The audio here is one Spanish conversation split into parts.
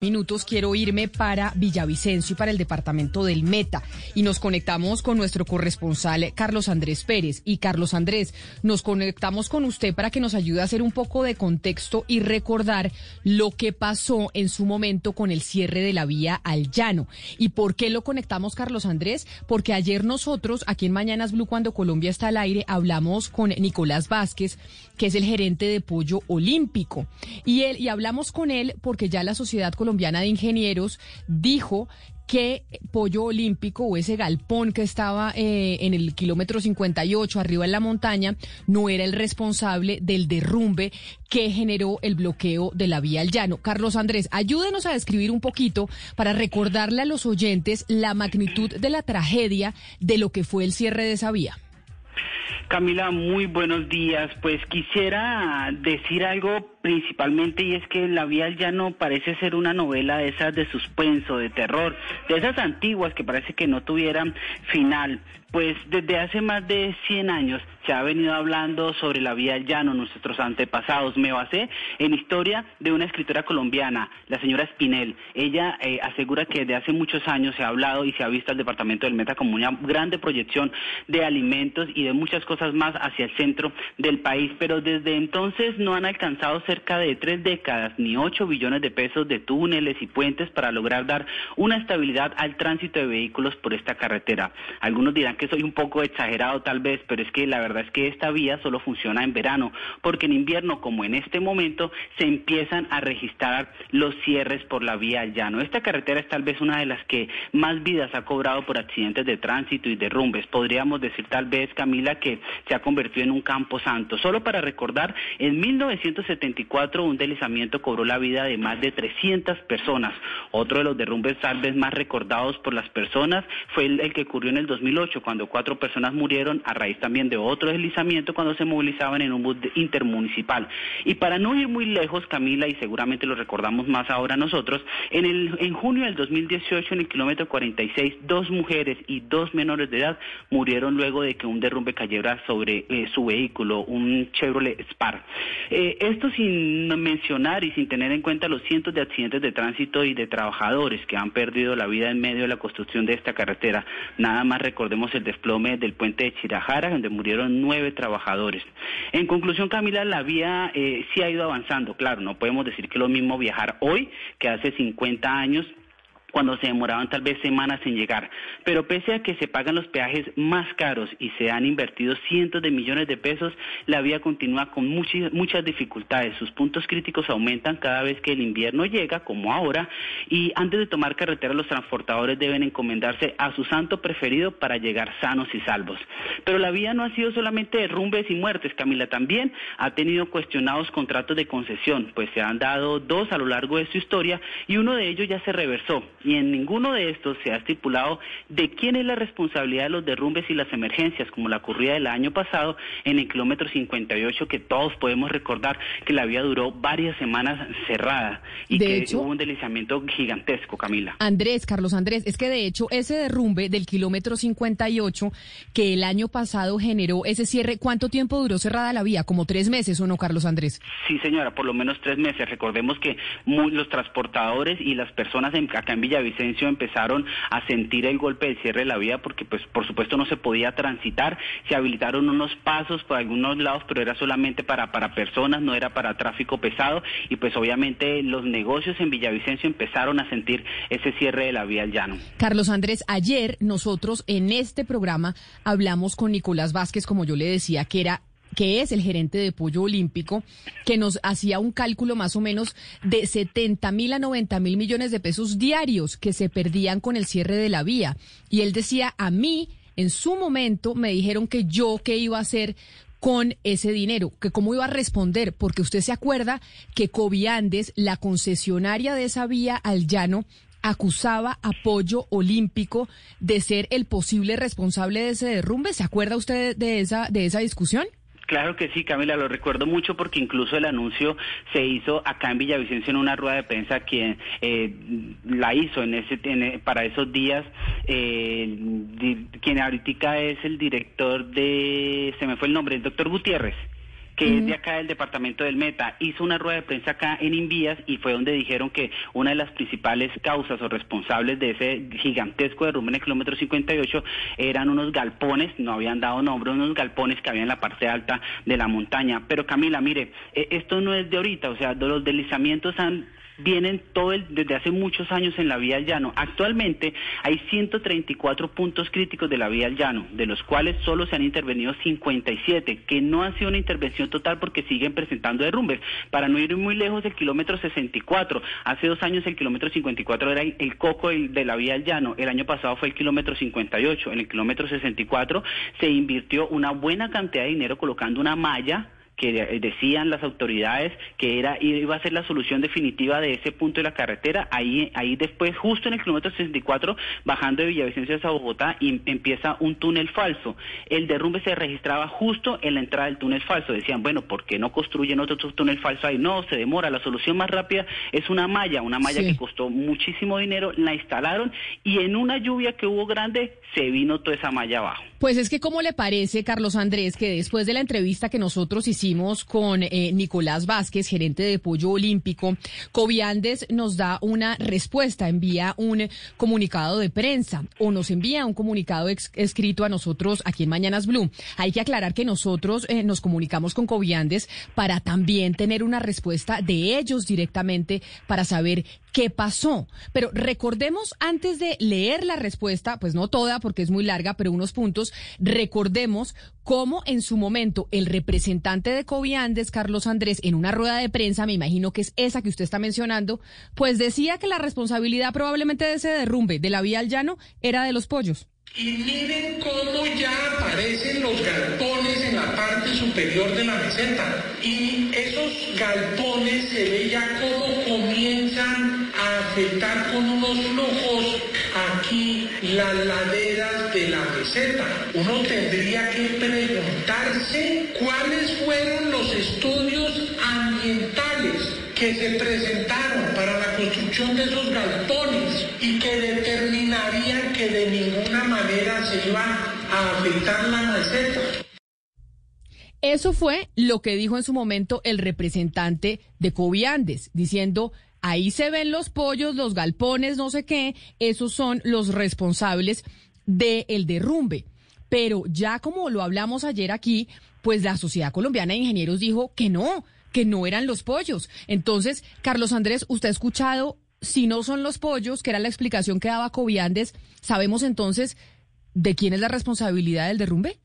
minutos quiero irme para Villavicencio y para el departamento del Meta. Y nos conectamos con nuestro corresponsal Carlos Andrés Pérez. Y Carlos Andrés nos conectamos con usted para que nos ayude a hacer un poco de contexto y recordar lo que pasó en su momento con el cierre de la vía al llano. Y por qué lo conectamos Carlos Andrés porque ayer nosotros aquí en Mañanas Blue cuando Colombia está al aire hablamos con Nicolás Vázquez que es el gerente de Pollo Olímpico y él y hablamos con él porque ya la sociedad colombiana de ingenieros dijo que Pollo Olímpico o ese galpón que estaba eh, en el kilómetro 58 arriba en la montaña no era el responsable del derrumbe que generó el bloqueo de la vía al llano. Carlos Andrés, ayúdenos a describir un poquito para recordarle a los oyentes la magnitud de la tragedia de lo que fue el cierre de esa vía. Camila, muy buenos días. Pues quisiera decir algo principalmente y es que La Vía al Llano parece ser una novela de esas de suspenso, de terror, de esas antiguas que parece que no tuvieran final. Pues desde hace más de 100 años se ha venido hablando sobre la vía al llano, nuestros antepasados. Me basé en historia de una escritora colombiana, la señora Spinel. Ella eh, asegura que desde hace muchos años se ha hablado y se ha visto al departamento del Meta como una grande proyección de alimentos y de muchas cosas más hacia el centro del país, pero desde entonces no han alcanzado cerca de tres décadas ni ocho billones de pesos de túneles y puentes para lograr dar una estabilidad al tránsito de vehículos por esta carretera. Algunos dirán que soy un poco exagerado tal vez, pero es que la verdad es que esta vía solo funciona en verano, porque en invierno, como en este momento, se empiezan a registrar los cierres por la vía al llano. Esta carretera es tal vez una de las que más vidas ha cobrado por accidentes de tránsito y derrumbes. Podríamos decir tal vez, Camila, que se ha convertido en un campo santo. Solo para recordar, en 1974 un deslizamiento cobró la vida de más de 300 personas. Otro de los derrumbes tal vez más recordados por las personas fue el, que ocurrió en el 2008, cuando cuatro personas murieron a raíz también de otro deslizamiento cuando se movilizaban en un bus intermunicipal. Y para no ir muy lejos, Camila, y seguramente lo recordamos más ahora nosotros, en, el, en junio del 2018, en el kilómetro 46, dos mujeres y dos menores de edad murieron luego de que un derrumbe cayera sobre eh, su vehículo, un Chevrolet Spark. Eh, esto sin mencionar y sin tener en cuenta los cientos de accidentes de tránsito y de trabajadores que han perdido la vida en medio de la construcción de esta carretera. Nada más recordemos el desplome del puente de Chirajara, donde murieron nueve trabajadores. En conclusión, Camila, la vía eh, sí ha ido avanzando. Claro, no podemos decir que lo mismo viajar hoy que hace 50 años cuando se demoraban tal vez semanas en llegar. Pero pese a que se pagan los peajes más caros y se han invertido cientos de millones de pesos, la vía continúa con muchas, muchas dificultades. Sus puntos críticos aumentan cada vez que el invierno llega, como ahora, y antes de tomar carretera los transportadores deben encomendarse a su santo preferido para llegar sanos y salvos. Pero la vía no ha sido solamente derrumbes y muertes, Camila, también ha tenido cuestionados contratos de concesión, pues se han dado dos a lo largo de su historia y uno de ellos ya se reversó y en ninguno de estos se ha estipulado de quién es la responsabilidad de los derrumbes y las emergencias, como la ocurrida del año pasado en el kilómetro 58, que todos podemos recordar que la vía duró varias semanas cerrada y que hubo un deslizamiento gigantesco, Camila. Andrés, Carlos Andrés, es que de hecho ese derrumbe del kilómetro 58 que el año pasado generó ese cierre, ¿cuánto tiempo duró cerrada la vía? ¿Como tres meses o no, Carlos Andrés? Sí, señora, por lo menos tres meses. Recordemos que los transportadores y las personas en, acá en Villavicencio empezaron a sentir el golpe del cierre de la vía porque pues por supuesto no se podía transitar, se habilitaron unos pasos por algunos lados, pero era solamente para, para personas, no era para tráfico pesado y pues obviamente los negocios en Villavicencio empezaron a sentir ese cierre de la vía al llano. Carlos Andrés, ayer nosotros en este programa hablamos con Nicolás Vázquez, como yo le decía, que era que es el gerente de Pollo Olímpico, que nos hacía un cálculo más o menos de 70 mil a 90 mil millones de pesos diarios que se perdían con el cierre de la vía. Y él decía, a mí, en su momento, me dijeron que yo qué iba a hacer con ese dinero, que cómo iba a responder, porque usted se acuerda que Coviandes, la concesionaria de esa vía al llano, acusaba a Pollo Olímpico de ser el posible responsable de ese derrumbe. ¿Se acuerda usted de esa, de esa discusión? Claro que sí, Camila, lo recuerdo mucho porque incluso el anuncio se hizo acá en Villavicencio en una rueda de prensa quien eh, la hizo en ese para esos días. Eh, quien ahorita es el director de, se me fue el nombre, el doctor Gutiérrez que es de acá del departamento del Meta, hizo una rueda de prensa acá en Invías y fue donde dijeron que una de las principales causas o responsables de ese gigantesco derrumbe en el kilómetro 58 eran unos galpones, no habían dado nombre, unos galpones que había en la parte alta de la montaña. Pero Camila, mire, e, esto no es de ahorita, o sea, los deslizamientos han vienen todo el, desde hace muchos años en la vía al llano. Actualmente hay 134 puntos críticos de la vía al llano, de los cuales solo se han intervenido 57, que no ha sido una intervención total porque siguen presentando derrumbes. Para no ir muy lejos, el kilómetro 64, hace dos años el kilómetro 54 era el coco de la vía al llano, el año pasado fue el kilómetro 58, en el kilómetro 64 se invirtió una buena cantidad de dinero colocando una malla que decían las autoridades que era iba a ser la solución definitiva de ese punto de la carretera. Ahí, ahí después, justo en el kilómetro 64, bajando de Villavicencio a Bogotá, y empieza un túnel falso. El derrumbe se registraba justo en la entrada del túnel falso. Decían, bueno, ¿por qué no construyen otro túnel falso ahí? No, se demora. La solución más rápida es una malla, una malla que costó muchísimo dinero, la instalaron y en una lluvia que hubo grande se vino toda esa malla abajo. Pues es que, ¿cómo le parece, Carlos Andrés, que después de la entrevista que nosotros hicimos con eh, Nicolás Vázquez, gerente de Pollo Olímpico, Coviandes nos da una respuesta, envía un comunicado de prensa o nos envía un comunicado escrito a nosotros aquí en Mañanas Blue? Hay que aclarar que nosotros eh, nos comunicamos con Coviandes para también tener una respuesta de ellos directamente para saber qué pasó. Pero recordemos antes de leer la respuesta, pues no toda porque es muy larga, pero unos puntos, recordemos cómo en su momento el representante de Coviandes, Carlos Andrés, en una rueda de prensa, me imagino que es esa que usted está mencionando, pues decía que la responsabilidad probablemente de ese derrumbe de la vía al llano era de los pollos. Y miren cómo ya aparecen los galpones en la parte superior de la meseta. Y esos galpones se ve ya cómo comienzan a afectar con unos flujos aquí las laderas de la meseta. Uno tendría que preguntarse cuáles fueron los estudios ambientales que se presentaron para la construcción de esos galpones y que determinarían que de ninguna manera se iba a afectar la maceta. Eso fue lo que dijo en su momento el representante de Coviandes, diciendo, ahí se ven los pollos, los galpones, no sé qué, esos son los responsables del derrumbe. Pero ya como lo hablamos ayer aquí, pues la Sociedad Colombiana de Ingenieros dijo que no, que no eran los pollos. Entonces, Carlos Andrés, usted ha escuchado, si no son los pollos, que era la explicación que daba Coviandes, ¿sabemos entonces de quién es la responsabilidad del derrumbe?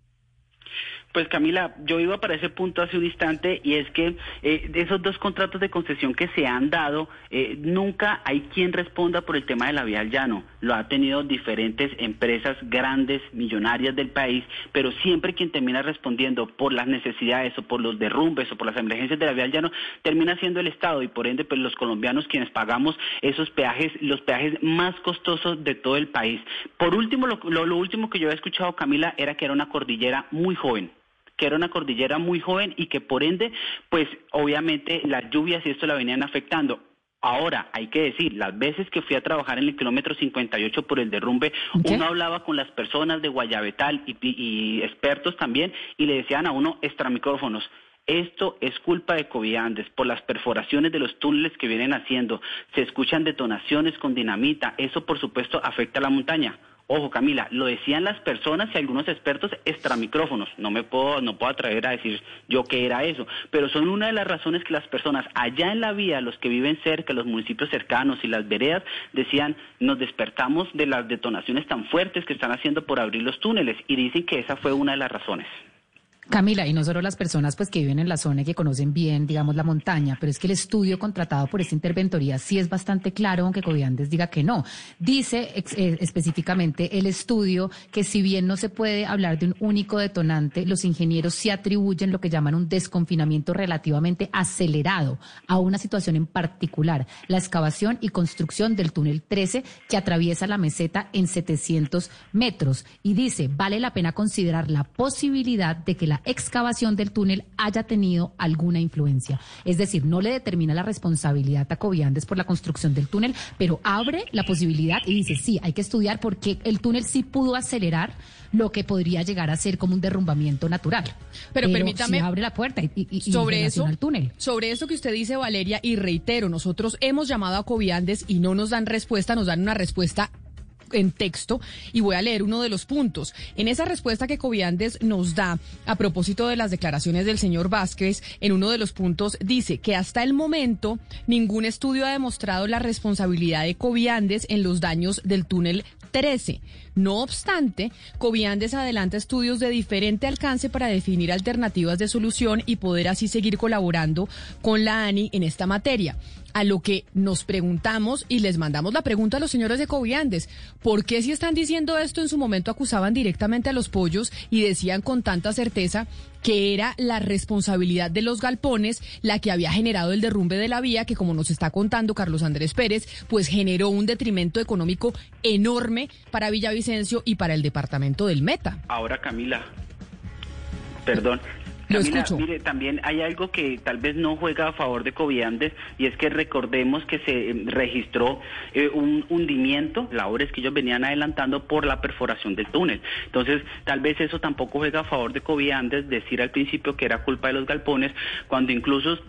Pues Camila, yo iba para ese punto hace un instante y es que eh, de esos dos contratos de concesión que se han dado, eh, nunca hay quien responda por el tema de la vía al llano. Lo ha tenido diferentes empresas grandes, millonarias del país, pero siempre quien termina respondiendo por las necesidades o por los derrumbes o por las emergencias de la vía al llano termina siendo el Estado y por ende pues los colombianos quienes pagamos esos peajes, los peajes más costosos de todo el país. Por último, lo, lo último que yo había escuchado Camila era que era una cordillera muy joven que era una cordillera muy joven y que por ende, pues obviamente las lluvias y esto la venían afectando. Ahora, hay que decir, las veces que fui a trabajar en el kilómetro 58 por el derrumbe, uno hablaba con las personas de Guayabetal y, y, expertos también y le decían a uno extramicrófonos, esto es culpa de Coviandes por las perforaciones de los túneles que vienen haciendo. Se escuchan detonaciones con dinamita. Eso, por supuesto, afecta a la montaña. Ojo, Camila, lo decían las personas y algunos expertos extramicrófonos. No me puedo, no puedo atrever a decir yo qué era eso, pero son una de las razones que las personas allá en la vía, los que viven cerca, los municipios cercanos y las veredas, decían, nos despertamos de las detonaciones tan fuertes que están haciendo por abrir los túneles y dicen que esa fue una de las razones. Camila, y no solo las personas pues que viven en la zona y que conocen bien, digamos, la montaña, pero es que el estudio contratado por esta interventoría sí es bastante claro, aunque Coviandes diga que no. Dice eh, específicamente el estudio que si bien no se puede hablar de un único detonante, los ingenieros sí atribuyen lo que llaman un desconfinamiento relativamente acelerado a una situación en particular, la excavación y construcción del túnel 13 que atraviesa la meseta en 700 metros. Y dice, vale la pena considerar la posibilidad de que la la excavación del túnel haya tenido alguna influencia. Es decir, no le determina la responsabilidad a Coviandes por la construcción del túnel, pero abre la posibilidad y dice, sí, hay que estudiar por qué el túnel sí pudo acelerar lo que podría llegar a ser como un derrumbamiento natural. Pero, permítame. abre la puerta y, sobre eso, el túnel. Sobre eso que usted dice, Valeria, y reitero, nosotros hemos llamado a Coviandes y no nos dan respuesta, nos dan una respuesta en texto y voy a leer uno de los puntos. En esa respuesta que Coviandes nos da a propósito de las declaraciones del señor Vázquez, en uno de los puntos dice que hasta el momento ningún estudio ha demostrado la responsabilidad de Coviandes en los daños del túnel 13. No obstante, Coviandes adelanta estudios de diferente alcance para definir alternativas de solución y poder así seguir colaborando con la ANI en esta materia a lo que nos preguntamos y les mandamos la pregunta a los señores de Coviandes. ¿Por qué si están diciendo esto en su momento acusaban directamente a los pollos y decían con tanta certeza que era la responsabilidad de los galpones la que había generado el derrumbe de la vía que como nos está contando Carlos Andrés Pérez, pues generó un detrimento económico enorme para Villavicencio y para el departamento del Meta? Ahora Camila, perdón, Mire, también hay algo que tal vez no juega a favor de Coviandes y es que recordemos que se eh, registró eh, un hundimiento, labores que ellos venían adelantando por la perforación del túnel. Entonces, tal vez eso tampoco juega a favor de Coviandes decir al principio que era culpa de los galpones, cuando incluso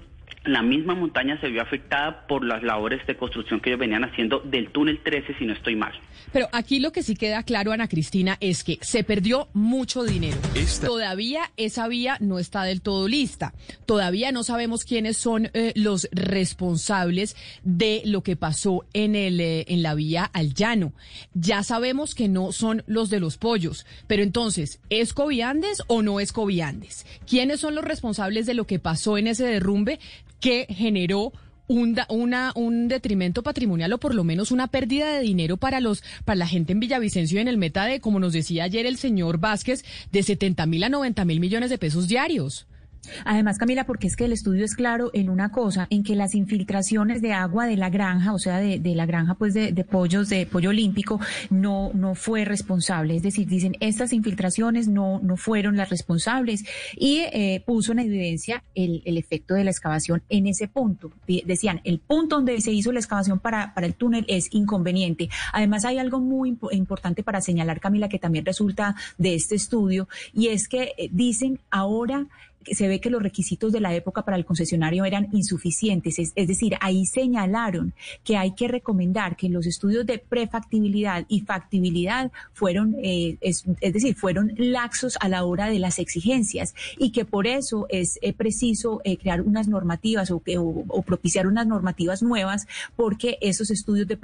la misma montaña se vio afectada por las labores de construcción que ellos venían haciendo del túnel 13, si no estoy mal. Pero aquí lo que sí queda claro, Ana Cristina, es que se perdió mucho dinero. Todavía esa vía no está del todo lista. Todavía no sabemos quiénes son eh, los responsables de lo que pasó en, el, eh, en la vía al llano. Ya sabemos que no son los de los pollos. Pero entonces, ¿es Coviandes o no es Coviandes? ¿Quiénes son los responsables de lo que pasó en ese derrumbe? Que generó un, una, un detrimento patrimonial o por lo menos una pérdida de dinero para los para la gente en Villavicencio y en el meta de, como nos decía ayer el señor Vázquez, de 70 mil a 90 mil millones de pesos diarios. Además, Camila, porque es que el estudio es claro en una cosa, en que las infiltraciones de agua de la granja, o sea, de, la granja pues de, pollos, de pollo olímpico, no, no fue responsable. Es decir, dicen, estas infiltraciones no, no fueron las responsables y eh, puso en evidencia el, el, efecto de la excavación en ese punto. Decían, el punto donde se hizo la excavación para, para el túnel es inconveniente. Además, hay algo muy importante para señalar, Camila, que también resulta de este estudio, y es que eh, dicen ahora se ve que los requisitos de la época para el concesionario eran insuficientes. Es, decir, ahí señalaron que hay que recomendar que los estudios de prefactibilidad y factibilidad fueron, eh, es, decir, fueron laxos a la hora de las exigencias y que por eso es eh, preciso eh, crear unas normativas o, o, propiciar unas normativas nuevas porque esos estudios de,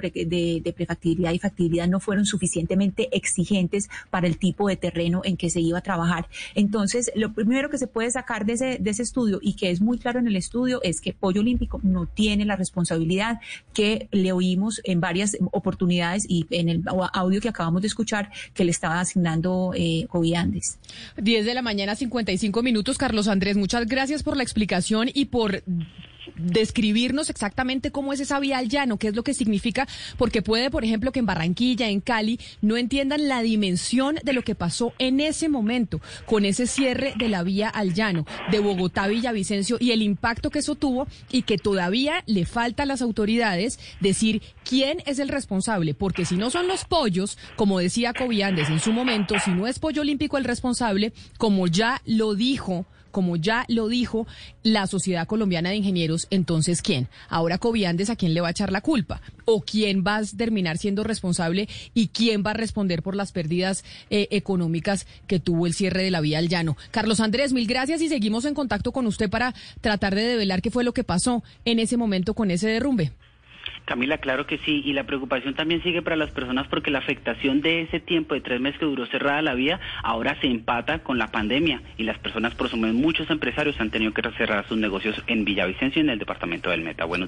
de prefactibilidad y factibilidad no fueron suficientemente exigentes para el tipo de terreno en que se iba a trabajar. Entonces, lo primero que se puede sacar de ese, de ese estudio y que es muy claro en el estudio es que Pollo Olímpico no tiene la responsabilidad que le oímos en varias oportunidades y en el audio que acabamos de escuchar que le estaba asignando eh, Coviandes. 10 de la mañana, 55 minutos. Carlos Andrés, muchas gracias por la explicación y por describirnos exactamente cómo es esa vía al llano, qué es lo que significa, porque puede, por ejemplo, que en Barranquilla, en Cali, no entiendan la dimensión de lo que pasó en ese momento con ese cierre de la vía al llano de Bogotá, Villavicencio y el impacto que eso tuvo y que todavía le falta a las autoridades decir quién es el responsable, porque si no son los pollos, como decía Coviandes en su momento, si no es Pollo Olímpico el responsable, como ya lo dijo como ya lo dijo la Sociedad Colombiana de Ingenieros, entonces ¿quién? Ahora Coviandes, ¿a quién le va a echar la culpa? ¿O quién va a terminar siendo responsable y quién va a responder por las pérdidas eh, económicas que tuvo el cierre de la vía al llano? Carlos Andrés, mil gracias y seguimos en contacto con usted para tratar de develar qué fue lo que pasó en ese momento con ese derrumbe. Camila, claro que sí, y la preocupación también sigue para las personas porque la afectación de ese tiempo de tres meses que duró cerrada la vía ahora se empata con la pandemia y las personas, por muchos empresarios han tenido que cerrar sus negocios en Villavicencio y en el departamento del Meta. Bueno,